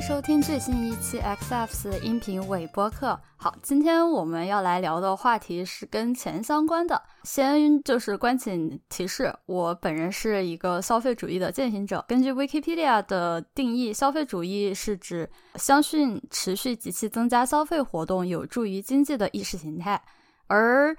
收听最新一期 XF's 音频尾播客。好，今天我们要来聊的话题是跟钱相关的。先就是关请提示，我本人是一个消费主义的践行者。根据 Wikipedia 的定义，消费主义是指相信持续及其增加消费活动有助于经济的意识形态，而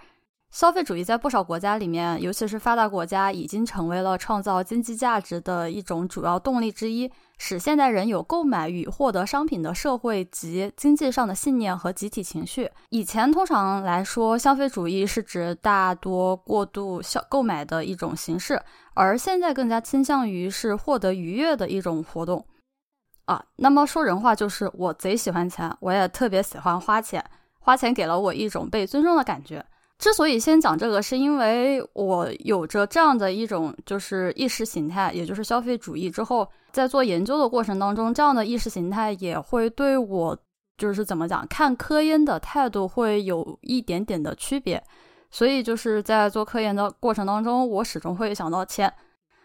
消费主义在不少国家里面，尤其是发达国家，已经成为了创造经济价值的一种主要动力之一，使现代人有购买与获得商品的社会及经济上的信念和集体情绪。以前通常来说，消费主义是指大多过度消购买的一种形式，而现在更加倾向于是获得愉悦的一种活动。啊，那么说人话就是我贼喜欢钱，我也特别喜欢花钱，花钱给了我一种被尊重的感觉。之所以先讲这个，是因为我有着这样的一种就是意识形态，也就是消费主义。之后在做研究的过程当中，这样的意识形态也会对我就是怎么讲看科研的态度会有一点点的区别。所以就是在做科研的过程当中，我始终会想到钱，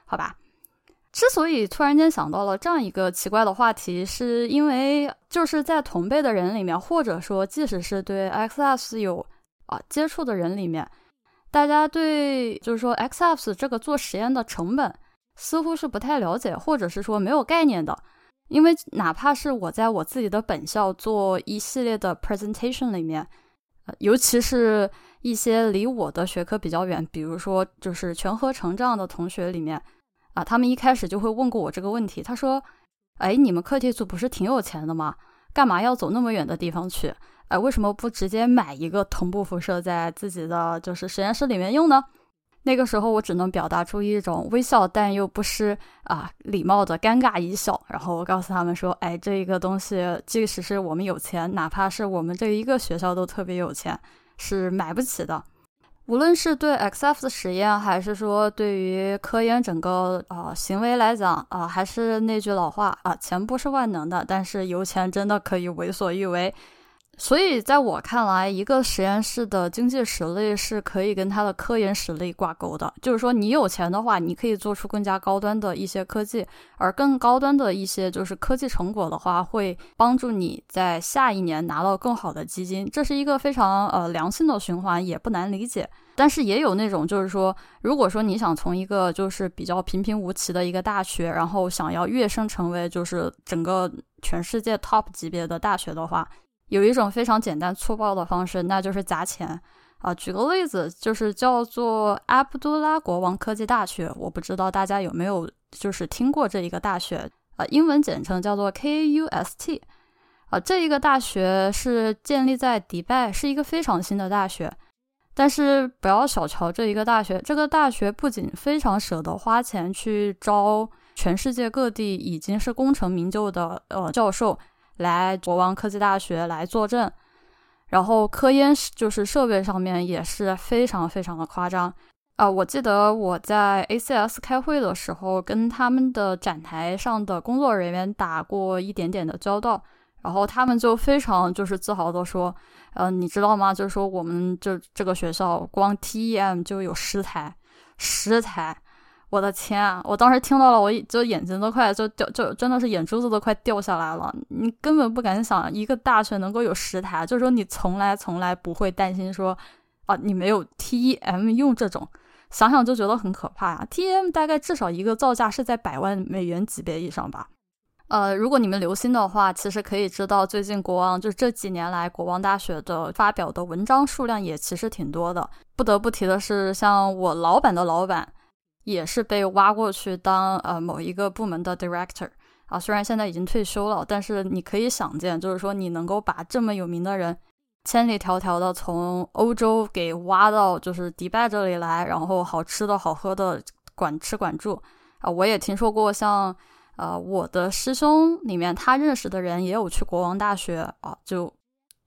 好吧？之所以突然间想到了这样一个奇怪的话题，是因为就是在同辈的人里面，或者说即使是对 XS 有。接触的人里面，大家对就是说 XFs 这个做实验的成本似乎是不太了解，或者是说没有概念的。因为哪怕是我在我自己的本校做一系列的 presentation 里面，呃，尤其是一些离我的学科比较远，比如说就是全合成这样的同学里面，啊，他们一开始就会问过我这个问题，他说：“哎，你们课题组不是挺有钱的吗？干嘛要走那么远的地方去？”哎，为什么不直接买一个同步辐射在自己的就是实验室里面用呢？那个时候我只能表达出一种微笑，但又不失啊礼貌的尴尬一笑。然后我告诉他们说：“哎，这一个东西，即使是我们有钱，哪怕是我们这一个学校都特别有钱，是买不起的。无论是对 XF 的实验，还是说对于科研整个啊行为来讲啊，还是那句老话啊，钱不是万能的，但是有钱真的可以为所欲为。”所以，在我看来，一个实验室的经济实力是可以跟它的科研实力挂钩的。就是说，你有钱的话，你可以做出更加高端的一些科技，而更高端的一些就是科技成果的话，会帮助你在下一年拿到更好的基金。这是一个非常呃良性的循环，也不难理解。但是也有那种，就是说，如果说你想从一个就是比较平平无奇的一个大学，然后想要跃升成为就是整个全世界 top 级别的大学的话，有一种非常简单粗暴的方式，那就是砸钱啊！举个例子，就是叫做阿卜杜拉国王科技大学，我不知道大家有没有就是听过这一个大学啊？英文简称叫做 KUST 啊！这一个大学是建立在迪拜，是一个非常新的大学。但是不要小瞧这一个大学，这个大学不仅非常舍得花钱去招全世界各地已经是功成名就的呃教授。来国王科技大学来坐镇，然后科研就是设备上面也是非常非常的夸张啊！我记得我在 ACS 开会的时候，跟他们的展台上的工作人员打过一点点的交道，然后他们就非常就是自豪的说：“呃，你知道吗？就是说我们这这个学校光 TEM 就有十台，十台。”我的天啊！我当时听到了，我就眼睛都快就掉，就真的是眼珠子都快掉下来了。你根本不敢想，一个大学能够有十台，就是说你从来从来不会担心说，啊，你没有 TEM 用这种，想想就觉得很可怕啊。TEM 大概至少一个造价是在百万美元级别以上吧。呃，如果你们留心的话，其实可以知道，最近国王就是这几年来，国王大学的发表的文章数量也其实挺多的。不得不提的是，像我老板的老板。也是被挖过去当呃某一个部门的 director 啊，虽然现在已经退休了，但是你可以想见，就是说你能够把这么有名的人千里迢迢的从欧洲给挖到就是迪拜这里来，然后好吃的好喝的管吃管住啊，我也听说过像呃我的师兄里面他认识的人也有去国王大学啊，就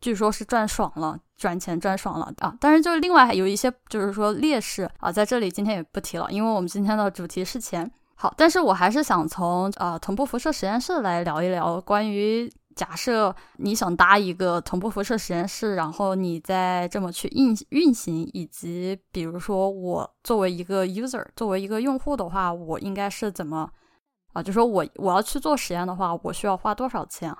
据说是赚爽了。赚钱赚爽了啊！但是就另外还有一些，就是说劣势啊，在这里今天也不提了，因为我们今天的主题是钱。好，但是我还是想从呃同步辐射实验室来聊一聊，关于假设你想搭一个同步辐射实验室，然后你再这么去运运行，以及比如说我作为一个 user，作为一个用户的话，我应该是怎么啊，就说我我要去做实验的话，我需要花多少钱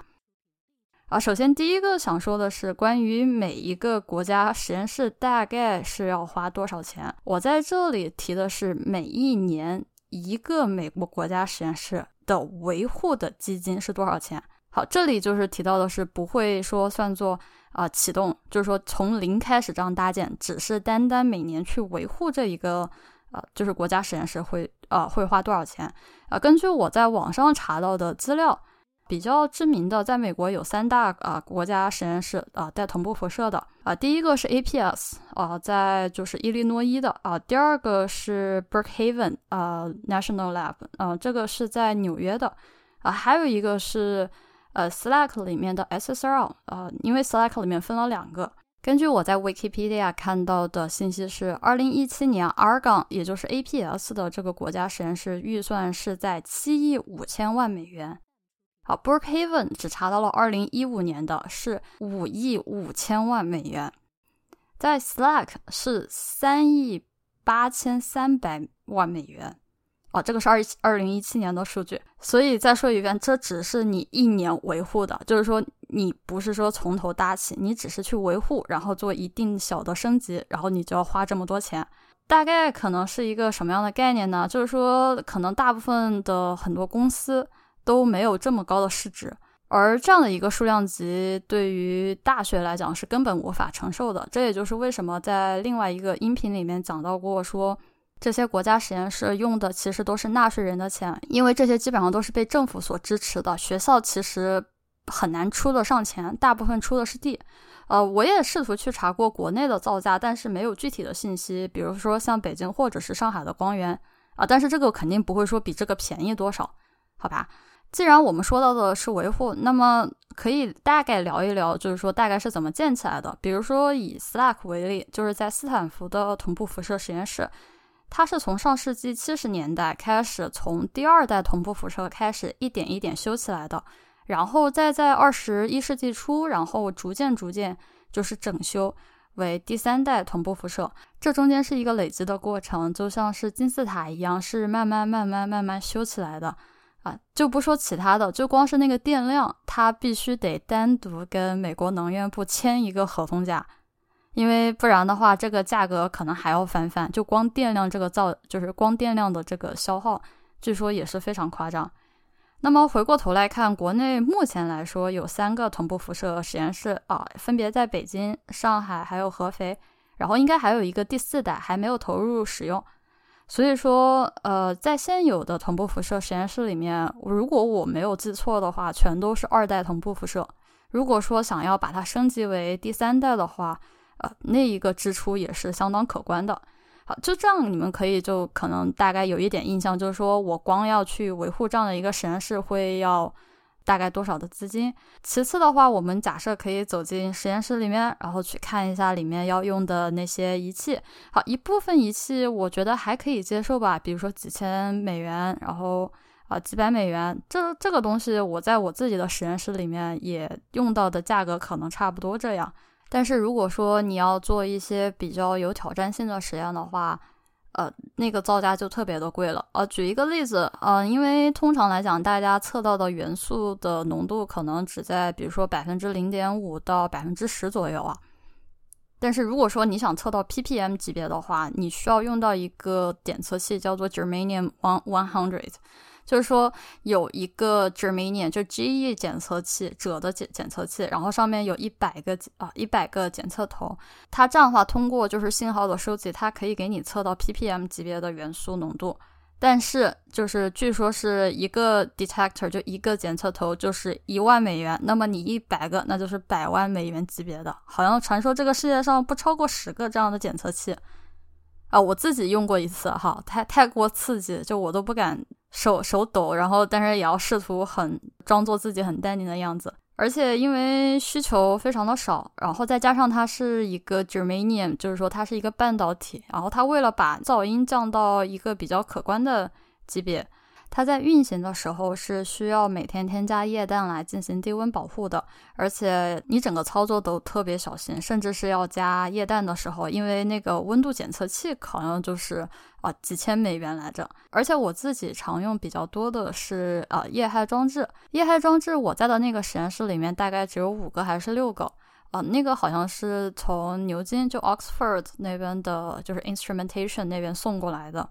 啊？首先第一个想说的是关于每一个国家实验室大概是要花多少钱。我在这里提的是每一年一个美国国家实验室的维护的基金是多少钱。好，这里就是提到的是不会说算作啊启动，就是说从零开始这样搭建，只是单单每年去维护这一个呃，就是国家实验室会呃会花多少钱啊？根据我在网上查到的资料，比较知名的，在美国有三大啊国家实验室啊带同步辐射的啊，第一个是 APS 啊，在就是伊利诺伊的啊，第二个是 Brookhaven 啊 National Lab 啊，这个是在纽约的啊，还有一个是。呃，Slack 里面的 SSL，呃，因为 Slack 里面分了两个。根据我在 Wikipedia 看到的信息是，二零一七年 Argon，也就是 APS 的这个国家实验室预算是在七亿五千万美元。啊，Brookhaven 只查到了二零一五年的是五亿五千万美元，在 Slack 是三亿八千三百万美元。哦，这个是二二零一七年的数据，所以再说一遍，这只是你一年维护的，就是说你不是说从头搭起，你只是去维护，然后做一定小的升级，然后你就要花这么多钱。大概可能是一个什么样的概念呢？就是说，可能大部分的很多公司都没有这么高的市值，而这样的一个数量级对于大学来讲是根本无法承受的。这也就是为什么在另外一个音频里面讲到过说。这些国家实验室用的其实都是纳税人的钱，因为这些基本上都是被政府所支持的。学校其实很难出得上钱，大部分出的是地。呃，我也试图去查过国内的造价，但是没有具体的信息。比如说像北京或者是上海的光源啊，但是这个肯定不会说比这个便宜多少，好吧？既然我们说到的是维护，那么可以大概聊一聊，就是说大概是怎么建起来的。比如说以 Slack 为例，就是在斯坦福的同步辐射实验室。它是从上世纪七十年代开始，从第二代同步辐射开始一点一点修起来的，然后再在二十一世纪初，然后逐渐逐渐就是整修为第三代同步辐射。这中间是一个累积的过程，就像是金字塔一样，是慢慢慢慢慢慢修起来的就不说其他的，就光是那个电量，它必须得单独跟美国能源部签一个合同价。因为不然的话，这个价格可能还要翻番。就光电量这个造，就是光电量的这个消耗，据说也是非常夸张。那么回过头来看，国内目前来说有三个同步辐射实验室啊，分别在北京、上海还有合肥，然后应该还有一个第四代还没有投入使用。所以说，呃，在现有的同步辐射实验室里面，如果我没有记错的话，全都是二代同步辐射。如果说想要把它升级为第三代的话，呃，那一个支出也是相当可观的。好，就这样，你们可以就可能大概有一点印象，就是说我光要去维护这样的一个实验室会要大概多少的资金。其次的话，我们假设可以走进实验室里面，然后去看一下里面要用的那些仪器。好，一部分仪器我觉得还可以接受吧，比如说几千美元，然后啊几百美元，这这个东西我在我自己的实验室里面也用到的价格可能差不多这样。但是如果说你要做一些比较有挑战性的实验的话，呃，那个造价就特别的贵了。呃，举一个例子，呃，因为通常来讲，大家测到的元素的浓度可能只在比如说百分之零点五到百分之十左右啊。但是如果说你想测到 ppm 级别的话，你需要用到一个检测器，叫做 Germanium One One Hundred。就是说有一个 Germanium 就 GE 检测器，锗的检检测器，然后上面有一百个啊一百个检测头，它这样的话通过就是信号的收集，它可以给你测到 ppm 级别的元素浓度。但是就是据说是一个 detector 就一个检测头就是一万美元，那么你一百个那就是百万美元级别的。好像传说这个世界上不超过十个这样的检测器啊，我自己用过一次哈，太太过刺激，就我都不敢。手手抖，然后但是也要试图很装作自己很淡定的样子，而且因为需求非常的少，然后再加上它是一个 germanium，就是说它是一个半导体，然后它为了把噪音降到一个比较可观的级别，它在运行的时候是需要每天添加液氮来进行低温保护的，而且你整个操作都特别小心，甚至是要加液氮的时候，因为那个温度检测器好像就是啊几千美元来着。而且我自己常用比较多的是啊液氦装置，液氦装置我在的那个实验室里面大概只有五个还是六个啊，那个好像是从牛津就 Oxford 那边的，就是 instrumentation 那边送过来的。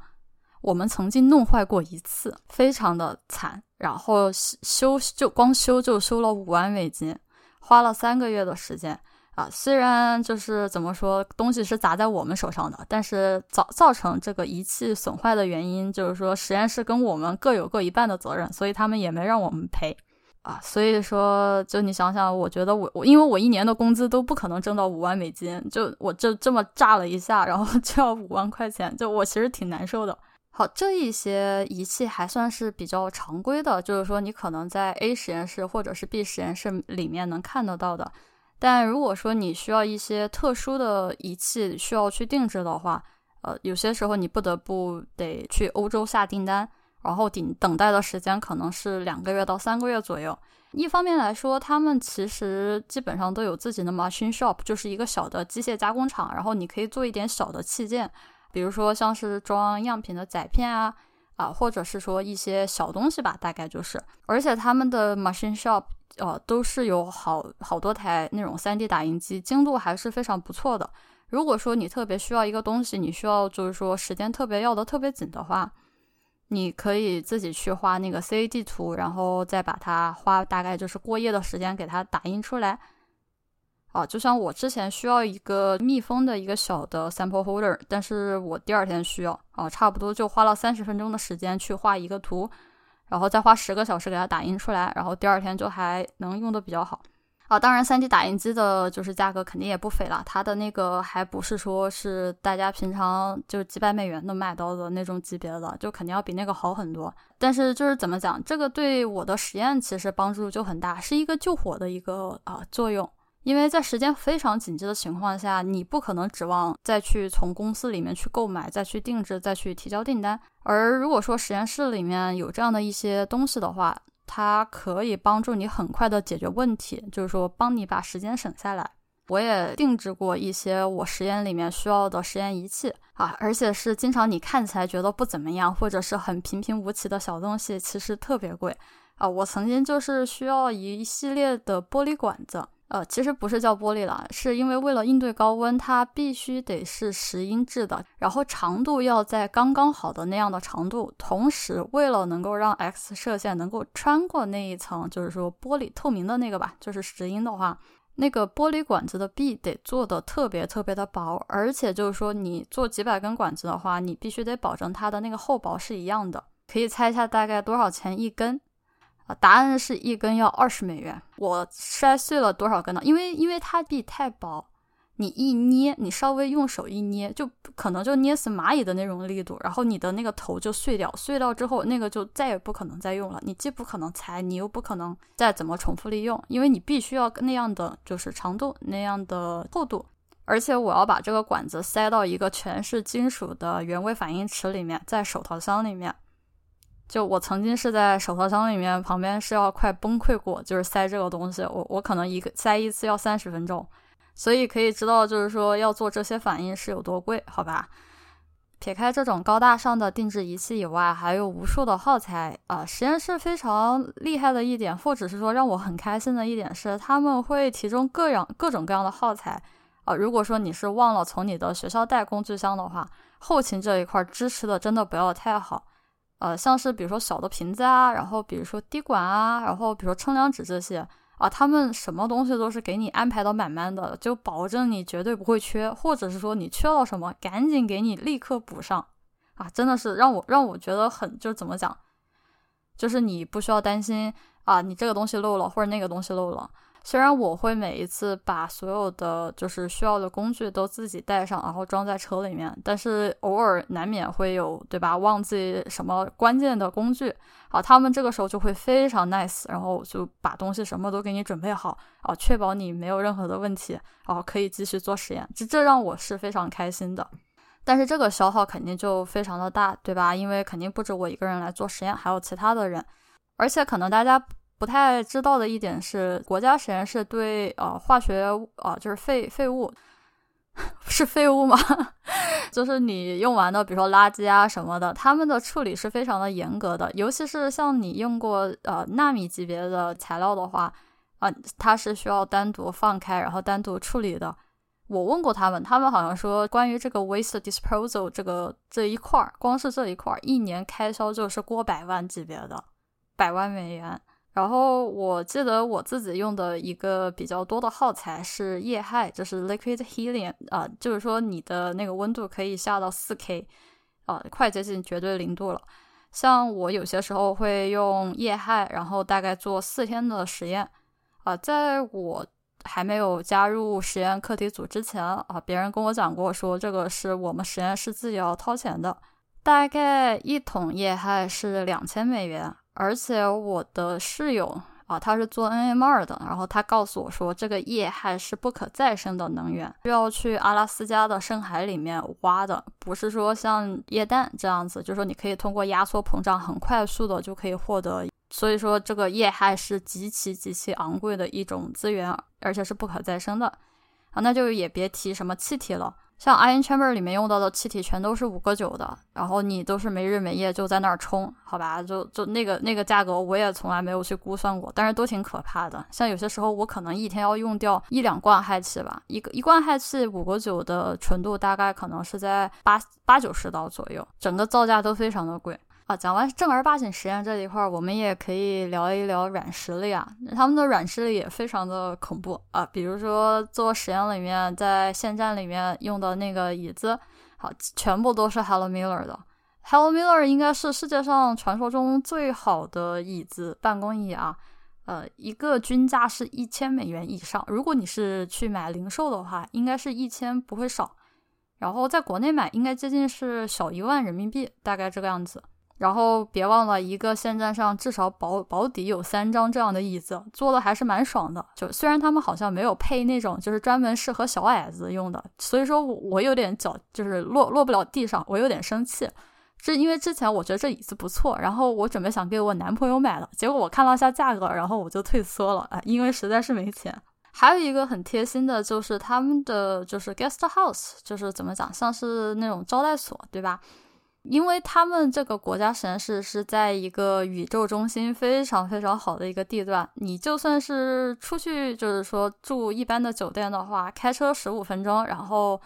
我们曾经弄坏过一次，非常的惨，然后修就光修就修了五万美金，花了三个月的时间啊。虽然就是怎么说，东西是砸在我们手上的，但是造造成这个仪器损坏的原因，就是说实验室跟我们各有各一半的责任，所以他们也没让我们赔啊。所以说，就你想想，我觉得我我因为我一年的工资都不可能挣到五万美金，就我就这么炸了一下，然后就要五万块钱，就我其实挺难受的。好，这一些仪器还算是比较常规的，就是说你可能在 A 实验室或者是 B 实验室里面能看得到的。但如果说你需要一些特殊的仪器需要去定制的话，呃，有些时候你不得不得去欧洲下订单，然后等等待的时间可能是两个月到三个月左右。一方面来说，他们其实基本上都有自己的 machine shop，就是一个小的机械加工厂，然后你可以做一点小的器件。比如说像是装样品的载片啊，啊，或者是说一些小东西吧，大概就是。而且他们的 machine shop，呃，都是有好好多台那种 3D 打印机，精度还是非常不错的。如果说你特别需要一个东西，你需要就是说时间特别要的特别紧的话，你可以自己去画那个 CAD 图，然后再把它花大概就是过夜的时间给它打印出来。啊，就像我之前需要一个密封的一个小的 sample holder，但是我第二天需要啊，差不多就花了三十分钟的时间去画一个图，然后再花十个小时给它打印出来，然后第二天就还能用的比较好。啊，当然三 D 打印机的就是价格肯定也不菲了，它的那个还不是说是大家平常就几百美元能买到的那种级别的，就肯定要比那个好很多。但是就是怎么讲，这个对我的实验其实帮助就很大，是一个救火的一个啊作用。因为在时间非常紧急的情况下，你不可能指望再去从公司里面去购买、再去定制、再去提交订单。而如果说实验室里面有这样的一些东西的话，它可以帮助你很快的解决问题，就是说帮你把时间省下来。我也定制过一些我实验里面需要的实验仪器啊，而且是经常你看起来觉得不怎么样，或者是很平平无奇的小东西，其实特别贵啊。我曾经就是需要一系列的玻璃管子。呃，其实不是叫玻璃了，是因为为了应对高温，它必须得是石英制的，然后长度要在刚刚好的那样的长度。同时，为了能够让 X 射线能够穿过那一层，就是说玻璃透明的那个吧，就是石英的话，那个玻璃管子的壁得做的特别特别的薄，而且就是说你做几百根管子的话，你必须得保证它的那个厚薄是一样的。可以猜一下大概多少钱一根？啊，答案是一根要二十美元。我摔碎了多少根呢？因为因为它壁太薄，你一捏，你稍微用手一捏，就可能就捏死蚂蚁的那种力度，然后你的那个头就碎掉。碎掉之后，那个就再也不可能再用了。你既不可能裁，你又不可能再怎么重复利用，因为你必须要那样的就是长度，那样的厚度。而且我要把这个管子塞到一个全是金属的原位反应池里面，在手套箱里面。就我曾经是在手套箱里面，旁边是要快崩溃过，就是塞这个东西，我我可能一个塞一次要三十分钟，所以可以知道，就是说要做这些反应是有多贵，好吧？撇开这种高大上的定制仪器以外，还有无数的耗材啊。实验室非常厉害的一点，或者是说让我很开心的一点是，他们会提供各样各种各样的耗材啊。如果说你是忘了从你的学校带工具箱的话，后勤这一块支持的真的不要太好。呃，像是比如说小的瓶子啊，然后比如说滴管啊，然后比如说称量纸这些啊，他们什么东西都是给你安排的满满的，就保证你绝对不会缺，或者是说你缺了什么，赶紧给你立刻补上啊！真的是让我让我觉得很就是怎么讲，就是你不需要担心啊，你这个东西漏了或者那个东西漏了。虽然我会每一次把所有的就是需要的工具都自己带上，然后装在车里面，但是偶尔难免会有，对吧？忘记什么关键的工具，啊，他们这个时候就会非常 nice，然后就把东西什么都给你准备好，啊，确保你没有任何的问题，啊，可以继续做实验。这这让我是非常开心的。但是这个消耗肯定就非常的大，对吧？因为肯定不止我一个人来做实验，还有其他的人。而且可能大家不太知道的一点是，国家实验室对呃化学啊，就是废废物，是废物吗？就是你用完的，比如说垃圾啊什么的，他们的处理是非常的严格的。尤其是像你用过呃纳米级别的材料的话，啊，它是需要单独放开，然后单独处理的。我问过他们，他们好像说关于这个 waste disposal 这个这一块儿，光是这一块儿，一年开销就是过百万级别的，百万美元。然后我记得我自己用的一个比较多的耗材是液氦，就是 liquid helium 啊，就是说你的那个温度可以下到四 K，啊，快接近绝对零度了。像我有些时候会用液氦，然后大概做四天的实验，啊，在我。还没有加入实验课题组之前啊，别人跟我讲过，说这个是我们实验室自己要掏钱的，大概一桶液氦是两千美元。而且我的室友啊，他是做 NMR 的，然后他告诉我说，这个液氦是不可再生的能源，需要去阿拉斯加的深海里面挖的，不是说像液氮这样子，就是说你可以通过压缩膨胀很快速的就可以获得。所以说，这个液氦是极其极其昂贵的一种资源，而且是不可再生的啊！那就也别提什么气体了，像 ion chamber 里面用到的气体全都是五个九的，然后你都是没日没夜就在那儿冲，好吧？就就那个那个价格，我也从来没有去估算过，但是都挺可怕的。像有些时候，我可能一天要用掉一两罐氦气吧，一个一罐氦气五个九的纯度大概可能是在八八九十刀左右，整个造价都非常的贵。啊，讲完正儿八经实验这一块儿，我们也可以聊一聊软实力啊。他们的软实力也非常的恐怖啊，比如说做实验里面，在线站里面用的那个椅子，好，全部都是 Hello Miller 的。Hello Miller 应该是世界上传说中最好的椅子，办公椅啊。呃，一个均价是一千美元以上，如果你是去买零售的话，应该是一千不会少。然后在国内买，应该接近是小一万人民币，大概这个样子。然后别忘了，一个线站上至少保保底有三张这样的椅子，坐的还是蛮爽的。就虽然他们好像没有配那种就是专门适合小矮子用的，所以说我有点脚就是落落不了地上，我有点生气。是因为之前我觉得这椅子不错，然后我准备想给我男朋友买了，结果我看了下价格，然后我就退缩了啊，因为实在是没钱。还有一个很贴心的就是他们的就是 guest house，就是怎么讲，像是那种招待所，对吧？因为他们这个国家实验室是在一个宇宙中心非常非常好的一个地段，你就算是出去，就是说住一般的酒店的话，开车十五分钟，然后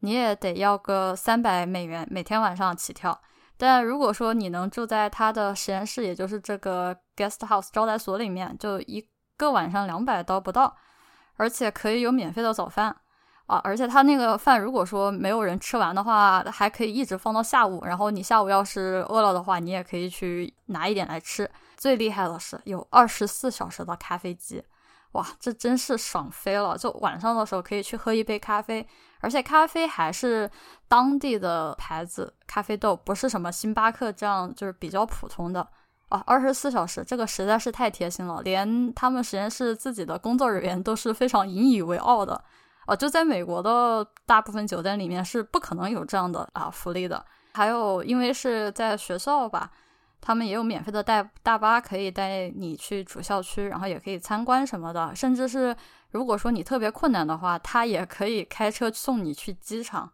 你也得要个三百美元每天晚上起跳。但如果说你能住在他的实验室，也就是这个 guest house 招待所里面，就一个晚上两百刀不到，而且可以有免费的早饭。啊，而且他那个饭，如果说没有人吃完的话，还可以一直放到下午。然后你下午要是饿了的话，你也可以去拿一点来吃。最厉害的是有二十四小时的咖啡机，哇，这真是爽飞了！就晚上的时候可以去喝一杯咖啡，而且咖啡还是当地的牌子咖啡豆，不是什么星巴克这样就是比较普通的啊。二十四小时，这个实在是太贴心了，连他们实验室自己的工作人员都是非常引以为傲的。哦，就在美国的大部分酒店里面是不可能有这样的啊福利的。还有，因为是在学校吧，他们也有免费的带大巴可以带你去主校区，然后也可以参观什么的。甚至是如果说你特别困难的话，他也可以开车送你去机场。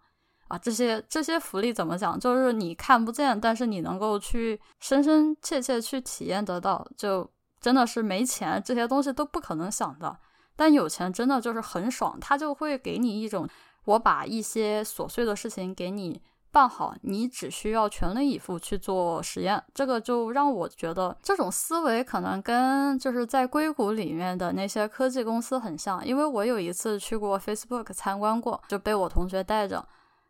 啊，这些这些福利怎么讲？就是你看不见，但是你能够去深深切切去体验得到，就真的是没钱这些东西都不可能想的。但有钱真的就是很爽，他就会给你一种，我把一些琐碎的事情给你办好，你只需要全力以赴去做实验。这个就让我觉得这种思维可能跟就是在硅谷里面的那些科技公司很像，因为我有一次去过 Facebook 参观过，就被我同学带着，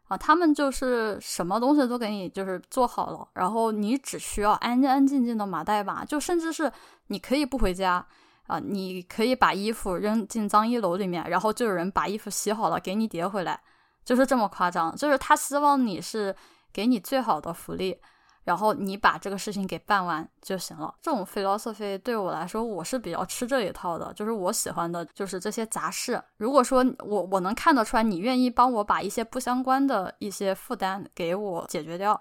啊，他们就是什么东西都给你就是做好了，然后你只需要安安静静的码代码，就甚至是你可以不回家。啊，你可以把衣服扔进脏衣篓里面，然后就有人把衣服洗好了给你叠回来，就是这么夸张。就是他希望你是给你最好的福利，然后你把这个事情给办完就行了。这种费劳费费对我来说，我是比较吃这一套的。就是我喜欢的就是这些杂事。如果说我我能看得出来，你愿意帮我把一些不相关的一些负担给我解决掉，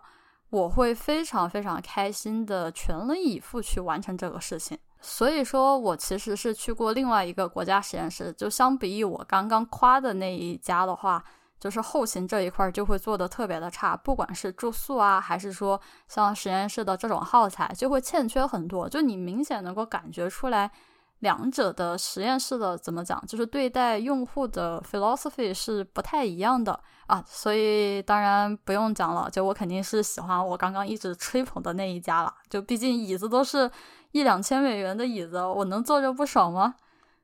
我会非常非常开心的，全力以赴去完成这个事情。所以说我其实是去过另外一个国家实验室，就相比于我刚刚夸的那一家的话。就是后勤这一块就会做的特别的差，不管是住宿啊，还是说像实验室的这种耗材，就会欠缺很多。就你明显能够感觉出来，两者的实验室的怎么讲，就是对待用户的 philosophy 是不太一样的啊。所以当然不用讲了，就我肯定是喜欢我刚刚一直吹捧的那一家了。就毕竟椅子都是一两千美元的椅子，我能坐着不爽吗？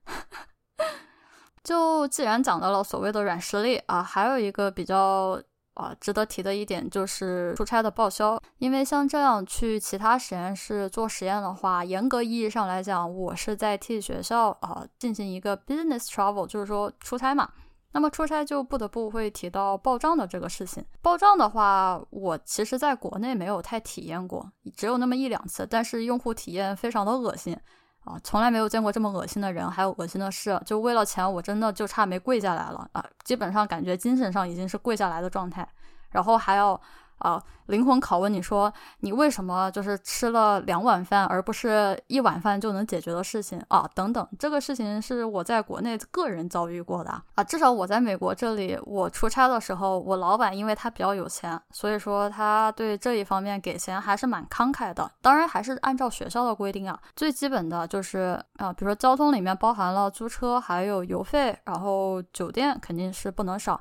就既然讲到了所谓的软实力啊，还有一个比较啊值得提的一点就是出差的报销。因为像这样去其他实验室做实验的话，严格意义上来讲，我是在替学校啊进行一个 business travel，就是说出差嘛。那么出差就不得不会提到报账的这个事情。报账的话，我其实在国内没有太体验过，只有那么一两次，但是用户体验非常的恶心。啊，从来没有见过这么恶心的人，还有恶心的事。就为了钱，我真的就差没跪下来了啊！基本上感觉精神上已经是跪下来的状态，然后还要。啊，灵魂拷问你说你为什么就是吃了两碗饭，而不是一碗饭就能解决的事情啊？等等，这个事情是我在国内个人遭遇过的啊。至少我在美国这里，我出差的时候，我老板因为他比较有钱，所以说他对这一方面给钱还是蛮慷慨的。当然还是按照学校的规定啊，最基本的就是啊，比如说交通里面包含了租车，还有油费，然后酒店肯定是不能少。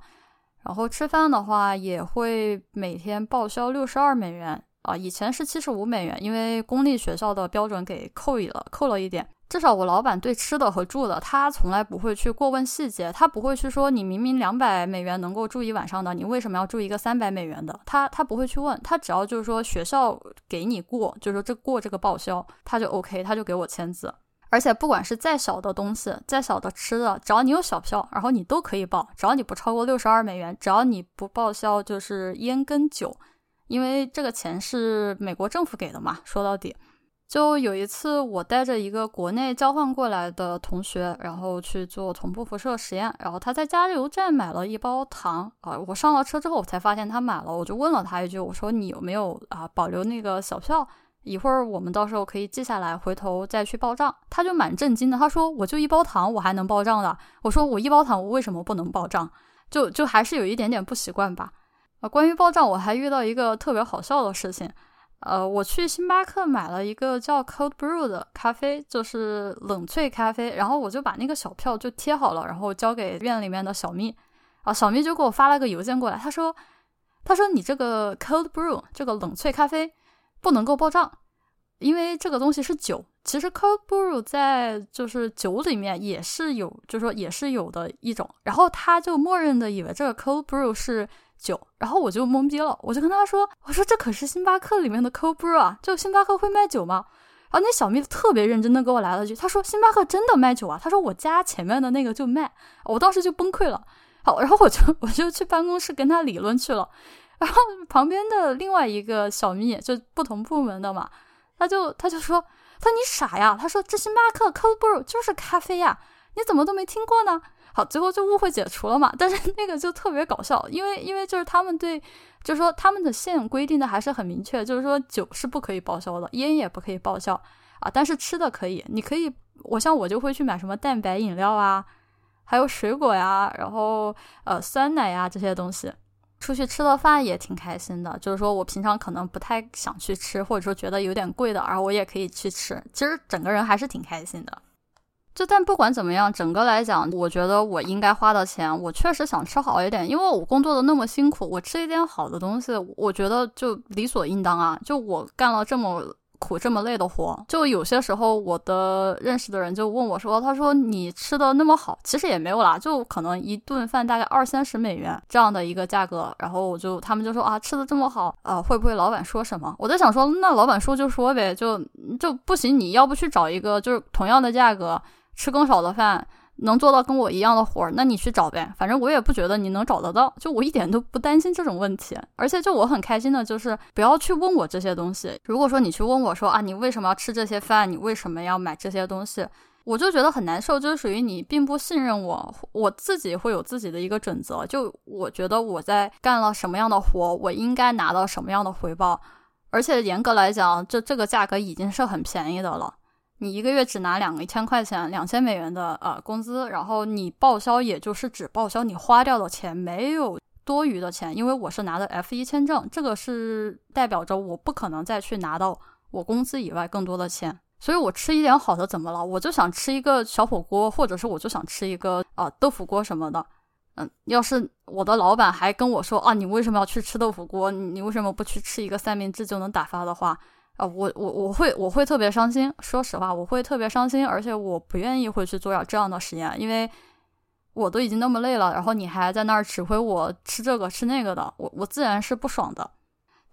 然后吃饭的话也会每天报销六十二美元啊，以前是七十五美元，因为公立学校的标准给扣一了，扣了一点。至少我老板对吃的和住的，他从来不会去过问细节，他不会去说你明明两百美元能够住一晚上的，你为什么要住一个三百美元的？他他不会去问，他只要就是说学校给你过，就是说这过这个报销，他就 OK，他就给我签字。而且不管是再小的东西，再小的吃的，只要你有小票，然后你都可以报。只要你不超过六十二美元，只要你不报销，就是烟跟酒，因为这个钱是美国政府给的嘛。说到底，就有一次我带着一个国内交换过来的同学，然后去做同步辐射实验，然后他在加油站买了一包糖啊。我上了车之后，我才发现他买了，我就问了他一句，我说你有没有啊保留那个小票？一会儿我们到时候可以记下来，回头再去报账。他就蛮震惊的，他说：“我就一包糖，我还能报账的？”我说：“我一包糖，我为什么不能报账？”就就还是有一点点不习惯吧。啊，关于报账，我还遇到一个特别好笑的事情。呃，我去星巴克买了一个叫 Cold Brew 的咖啡，就是冷萃咖啡。然后我就把那个小票就贴好了，然后交给院里面的小蜜。啊，小蜜就给我发了个邮件过来，他说：“他说你这个 Cold Brew 这个冷萃咖啡。”不能够报账，因为这个东西是酒。其实 cold brew 在就是酒里面也是有，就是说也是有的一种。然后他就默认的以为这个 cold brew 是酒，然后我就懵逼了，我就跟他说：“我说这可是星巴克里面的 cold brew 啊，就星巴克会卖酒吗？”然后那小蜜特别认真的给我来了句，他说：“星巴克真的卖酒啊？”他说：“我家前面的那个就卖。”我当时就崩溃了。好，然后我就我就去办公室跟他理论去了。然后旁边的另外一个小蜜就不同部门的嘛，他就他就说，他说你傻呀，他说这星巴克 c o b r 就是咖啡呀，你怎么都没听过呢？好，最后就误会解除了嘛。但是那个就特别搞笑，因为因为就是他们对，就是说他们的线规定的还是很明确，就是说酒是不可以报销的，烟也不可以报销啊，但是吃的可以，你可以，我像我就会去买什么蛋白饮料啊，还有水果呀，然后呃酸奶呀这些东西。出去吃的饭也挺开心的，就是说我平常可能不太想去吃，或者说觉得有点贵的，而我也可以去吃。其实整个人还是挺开心的。就但不管怎么样，整个来讲，我觉得我应该花的钱，我确实想吃好一点，因为我工作的那么辛苦，我吃一点好的东西，我觉得就理所应当啊。就我干了这么。苦这么累的活，就有些时候我的认识的人就问我说：“他说你吃的那么好，其实也没有啦，就可能一顿饭大概二三十美元这样的一个价格。”然后我就他们就说：“啊，吃的这么好啊，会不会老板说什么？”我在想说，那老板说就说呗，就就不行，你要不去找一个就是同样的价格吃更少的饭，能做到跟我一样的活儿，那你去找呗，反正我也不觉得你能找得到，就我一点都不担心这种问题。而且就我很开心的就是不要去问我这些东西。如果说你去问我说啊，你为什么要吃这些饭？你为什么要买这些东西？我就觉得很难受，就是属于你并不信任我，我自己会有自己的一个准则，就我觉得我在干了什么样的活，我应该拿到什么样的回报。而且严格来讲，这这个价格已经是很便宜的了。你一个月只拿两个一千块钱，两千美元的呃工资，然后你报销也就是只报销你花掉的钱，没有多余的钱。因为我是拿的 F 一签证，这个是代表着我不可能再去拿到我工资以外更多的钱，所以我吃一点好的怎么了？我就想吃一个小火锅，或者是我就想吃一个啊豆腐锅什么的。嗯，要是我的老板还跟我说啊，你为什么要去吃豆腐锅？你为什么不去吃一个三明治就能打发的话，啊，我我我会我会特别伤心。说实话，我会特别伤心，而且我不愿意会去做这样的实验，因为我都已经那么累了，然后你还在那儿指挥我吃这个吃那个的，我我自然是不爽的。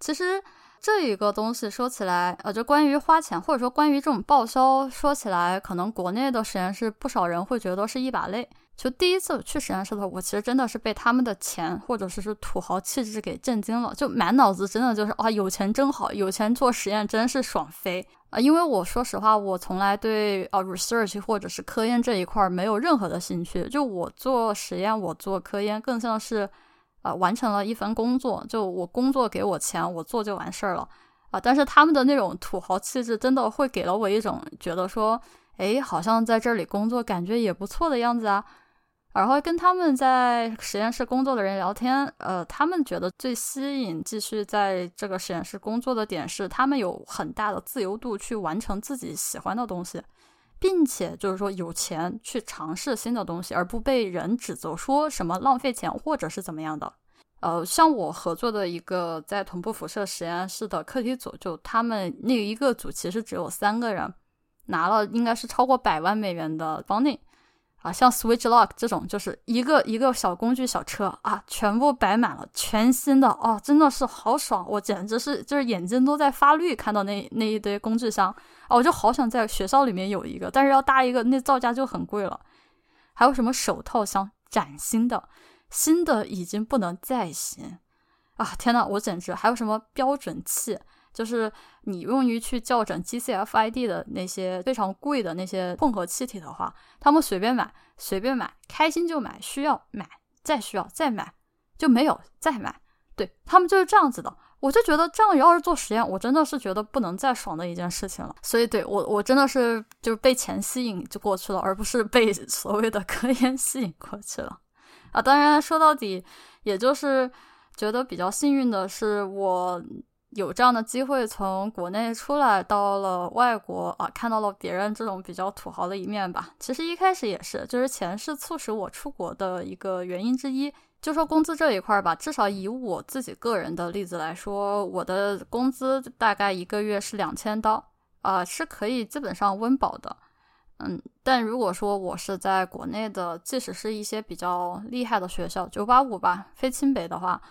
其实这一个东西说起来，呃，就关于花钱或者说关于这种报销，说起来，可能国内的实验室不少人会觉得是一把泪。就第一次去实验室的时候，我其实真的是被他们的钱或者是是土豪气质给震惊了，就满脑子真的就是啊，有钱真好，有钱做实验真是爽飞啊！因为我说实话，我从来对啊 research 或者是科研这一块没有任何的兴趣，就我做实验，我做科研更像是啊完成了一份工作，就我工作给我钱，我做就完事儿了啊！但是他们的那种土豪气质，真的会给了我一种觉得说，哎，好像在这里工作感觉也不错的样子啊。然后跟他们在实验室工作的人聊天，呃，他们觉得最吸引继续在这个实验室工作的点是，他们有很大的自由度去完成自己喜欢的东西，并且就是说有钱去尝试新的东西，而不被人指责说什么浪费钱或者是怎么样的。呃，像我合作的一个在同步辐射实验室的课题组，就他们那一个组其实只有三个人，拿了应该是超过百万美元的 funding。啊，像 Switch Lock 这种，就是一个一个小工具小车啊，全部摆满了，全新的哦，真的是好爽，我简直是就是眼睛都在发绿，看到那那一堆工具箱啊，我就好想在学校里面有一个，但是要搭一个，那造价就很贵了。还有什么手套箱，崭新的，新的已经不能再新啊！天呐，我简直还有什么标准器。就是你用于去校准 GCFID 的那些非常贵的那些混合气体的话，他们随便买，随便买，开心就买，需要买，再需要再买，就没有再买。对他们就是这样子的。我就觉得这样要是做实验，我真的是觉得不能再爽的一件事情了。所以对我，我真的是就是被钱吸引就过去了，而不是被 所谓的科研吸引过去了。啊，当然说到底，也就是觉得比较幸运的是我。有这样的机会从国内出来到了外国啊，看到了别人这种比较土豪的一面吧。其实一开始也是，就是钱是促使我出国的一个原因之一。就说工资这一块吧，至少以我自己个人的例子来说，我的工资大概一个月是两千刀啊，是可以基本上温饱的。嗯，但如果说我是在国内的，即使是一些比较厉害的学校，九八五吧，非清北的话，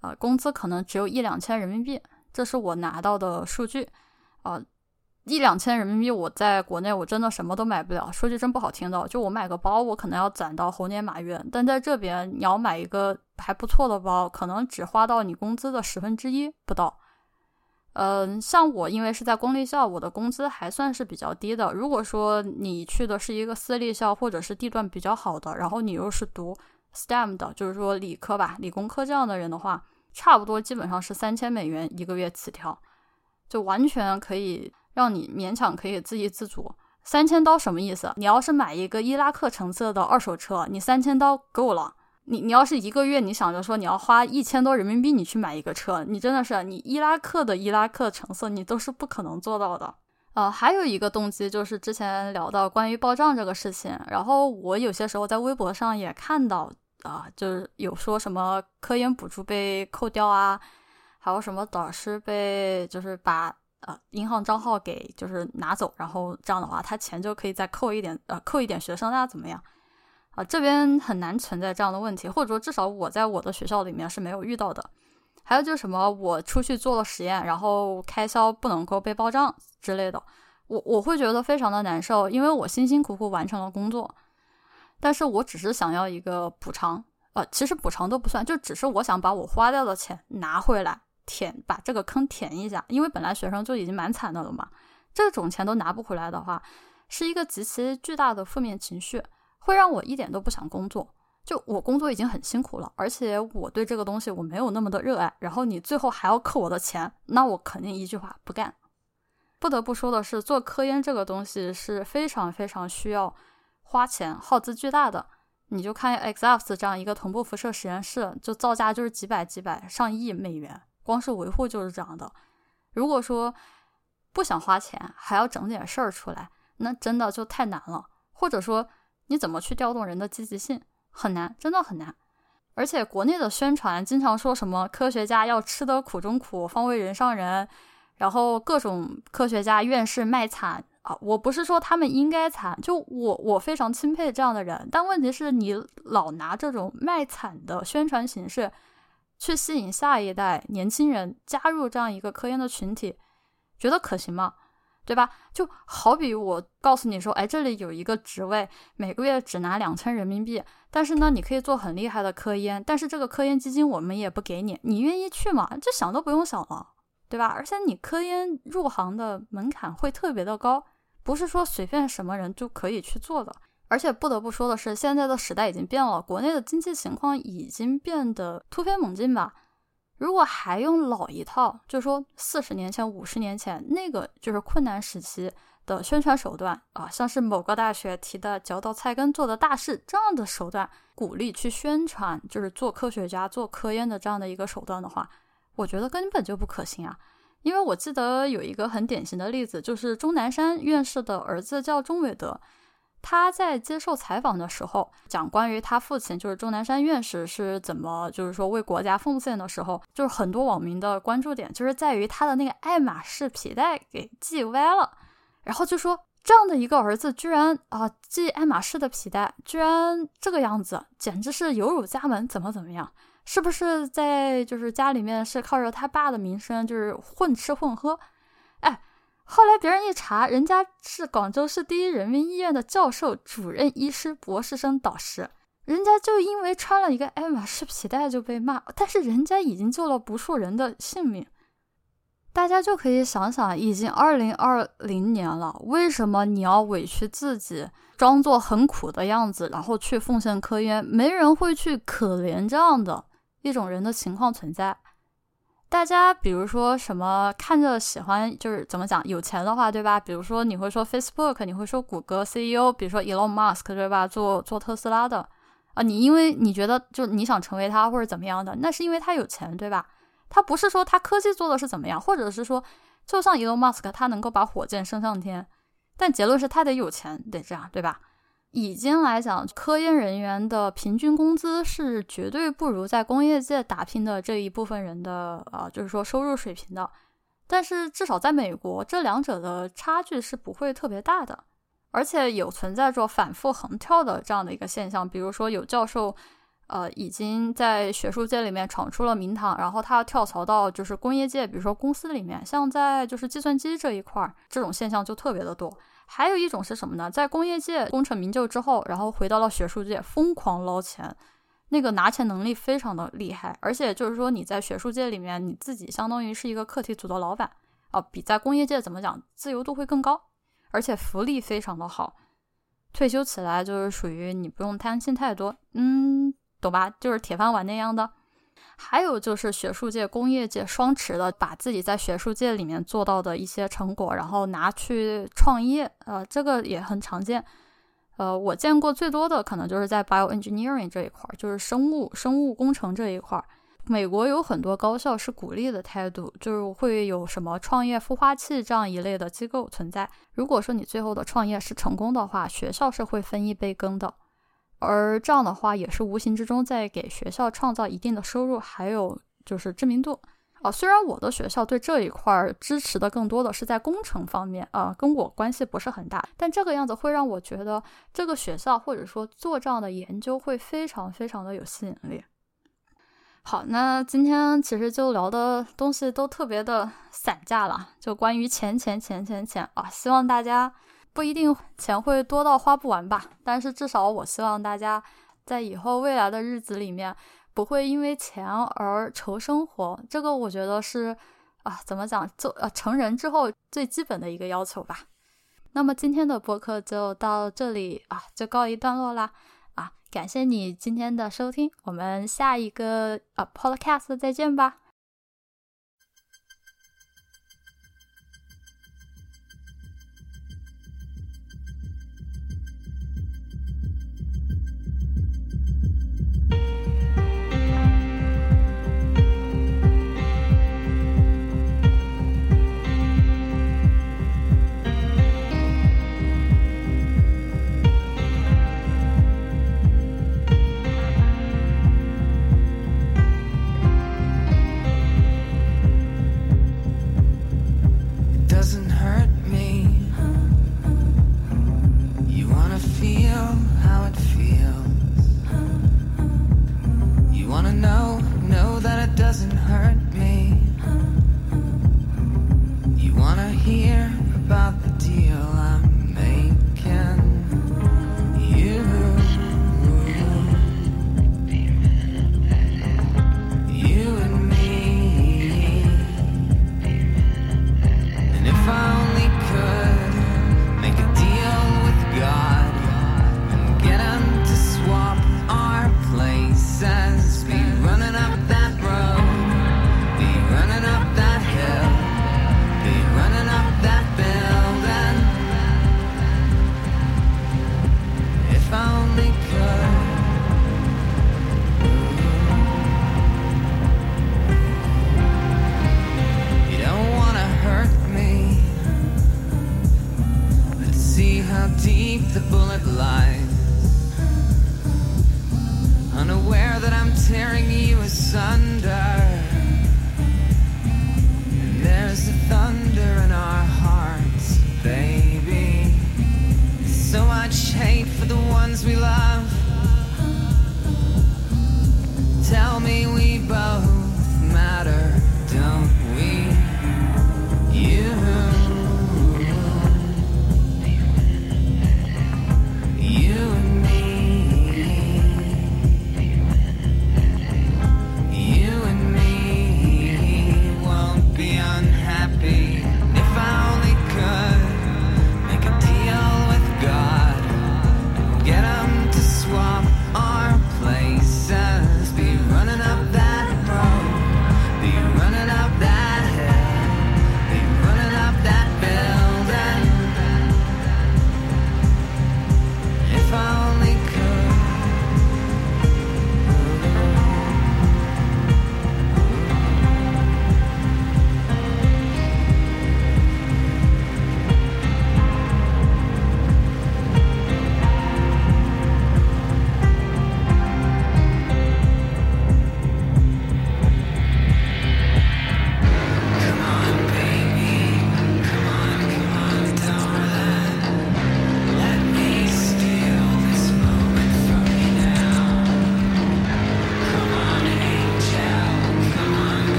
呃，工资可能只有一两千人民币。这是我拿到的数据，啊，一两千人民币，我在国内我真的什么都买不了。说句真不好听的，就我买个包，我可能要攒到猴年马月。但在这边，你要买一个还不错的包，可能只花到你工资的十分之一不到。嗯，像我因为是在公立校，我的工资还算是比较低的。如果说你去的是一个私立校，或者是地段比较好的，然后你又是读 STEM 的，就是说理科吧，理工科这样的人的话。差不多基本上是三千美元一个月起跳，就完全可以让你勉强可以自给自足。三千刀什么意思？你要是买一个伊拉克成色的二手车，你三千刀够了。你你要是一个月你想着说你要花一千多人民币你去买一个车，你真的是你伊拉克的伊拉克成色你都是不可能做到的。呃，还有一个动机就是之前聊到关于报账这个事情，然后我有些时候在微博上也看到。啊，就是有说什么科研补助被扣掉啊，还有什么导师被就是把呃银行账号给就是拿走，然后这样的话他钱就可以再扣一点呃扣一点学生啊怎么样？啊这边很难存在这样的问题，或者说至少我在我的学校里面是没有遇到的。还有就是什么我出去做了实验，然后开销不能够被报账之类的，我我会觉得非常的难受，因为我辛辛苦苦完成了工作。但是我只是想要一个补偿，呃，其实补偿都不算，就只是我想把我花掉的钱拿回来填，把这个坑填一下，因为本来学生就已经蛮惨的了嘛，这种钱都拿不回来的话，是一个极其巨大的负面情绪，会让我一点都不想工作。就我工作已经很辛苦了，而且我对这个东西我没有那么的热爱，然后你最后还要扣我的钱，那我肯定一句话不干。不得不说的是，做科研这个东西是非常非常需要花钱、耗资巨大的。你就看 XFS 这样一个同步辐射实验室，就造价就是几百、几百、上亿美元，光是维护就是这样的。如果说不想花钱，还要整点事儿出来，那真的就太难了。或者说，你怎么去调动人的积极性？很难，真的很难。而且国内的宣传经常说什么科学家要吃得苦中苦，方为人上人，然后各种科学家、院士卖惨啊！我不是说他们应该惨，就我我非常钦佩这样的人。但问题是你老拿这种卖惨的宣传形式去吸引下一代年轻人加入这样一个科研的群体，觉得可行吗？对吧？就好比我告诉你说，哎，这里有一个职位，每个月只拿两千人民币，但是呢，你可以做很厉害的科研，但是这个科研基金我们也不给你，你愿意去吗？这想都不用想了，对吧？而且你科研入行的门槛会特别的高，不是说随便什么人就可以去做的。而且不得不说的是，现在的时代已经变了，国内的经济情况已经变得突飞猛进吧。如果还用老一套，就说四十年前、五十年前那个就是困难时期的宣传手段啊，像是某个大学提的“嚼到菜根做的大事”这样的手段，鼓励去宣传，就是做科学家、做科研的这样的一个手段的话，我觉得根本就不可行啊。因为我记得有一个很典型的例子，就是钟南山院士的儿子叫钟伟德。他在接受采访的时候讲关于他父亲就是钟南山院士是怎么就是说为国家奉献的时候，就是很多网民的关注点就是在于他的那个爱马仕皮带给系歪了，然后就说这样的一个儿子居然啊系爱马仕的皮带，居然这个样子，简直是有辱家门，怎么怎么样？是不是在就是家里面是靠着他爸的名声就是混吃混喝？哎。后来别人一查，人家是广州市第一人民医院的教授、主任医师、博士生导师，人家就因为穿了一个爱马仕皮带就被骂，但是人家已经救了无数人的性命。大家就可以想想，已经二零二零年了，为什么你要委屈自己，装作很苦的样子，然后去奉献科研？没人会去可怜这样的一种人的情况存在。大家比如说什么看着喜欢，就是怎么讲有钱的话，对吧？比如说你会说 Facebook，你会说谷歌 CEO，比如说 Elon Musk，对吧？做做特斯拉的啊，你因为你觉得就你想成为他或者怎么样的，那是因为他有钱，对吧？他不是说他科技做的是怎么样，或者是说就像 Elon Musk，他能够把火箭升上天，但结论是他得有钱，得这样，对吧？已经来讲，科研人员的平均工资是绝对不如在工业界打拼的这一部分人的，呃，就是说收入水平的。但是至少在美国，这两者的差距是不会特别大的，而且有存在着反复横跳的这样的一个现象。比如说，有教授，呃，已经在学术界里面闯出了名堂，然后他跳槽到就是工业界，比如说公司里面，像在就是计算机这一块，这种现象就特别的多。还有一种是什么呢？在工业界功成名就之后，然后回到了学术界，疯狂捞钱，那个拿钱能力非常的厉害。而且就是说，你在学术界里面，你自己相当于是一个课题组的老板啊，比在工业界怎么讲，自由度会更高，而且福利非常的好。退休起来就是属于你不用担心太多，嗯，懂吧？就是铁饭碗那样的。还有就是学术界、工业界双持的，把自己在学术界里面做到的一些成果，然后拿去创业，呃，这个也很常见。呃，我见过最多的可能就是在 bioengineering 这一块儿，就是生物生物工程这一块儿。美国有很多高校是鼓励的态度，就是会有什么创业孵化器这样一类的机构存在。如果说你最后的创业是成功的话，学校是会分一杯羹的。而这样的话，也是无形之中在给学校创造一定的收入，还有就是知名度啊。虽然我的学校对这一块儿支持的更多的是在工程方面啊，跟我关系不是很大，但这个样子会让我觉得这个学校或者说做这样的研究会非常非常的有吸引力。好，那今天其实就聊的东西都特别的散架了，就关于钱钱钱钱钱啊，希望大家。不一定钱会多到花不完吧，但是至少我希望大家在以后未来的日子里面不会因为钱而愁生活。这个我觉得是啊，怎么讲，做呃成人之后最基本的一个要求吧。那么今天的播客就到这里啊，就告一段落啦啊！感谢你今天的收听，我们下一个啊 Podcast 再见吧。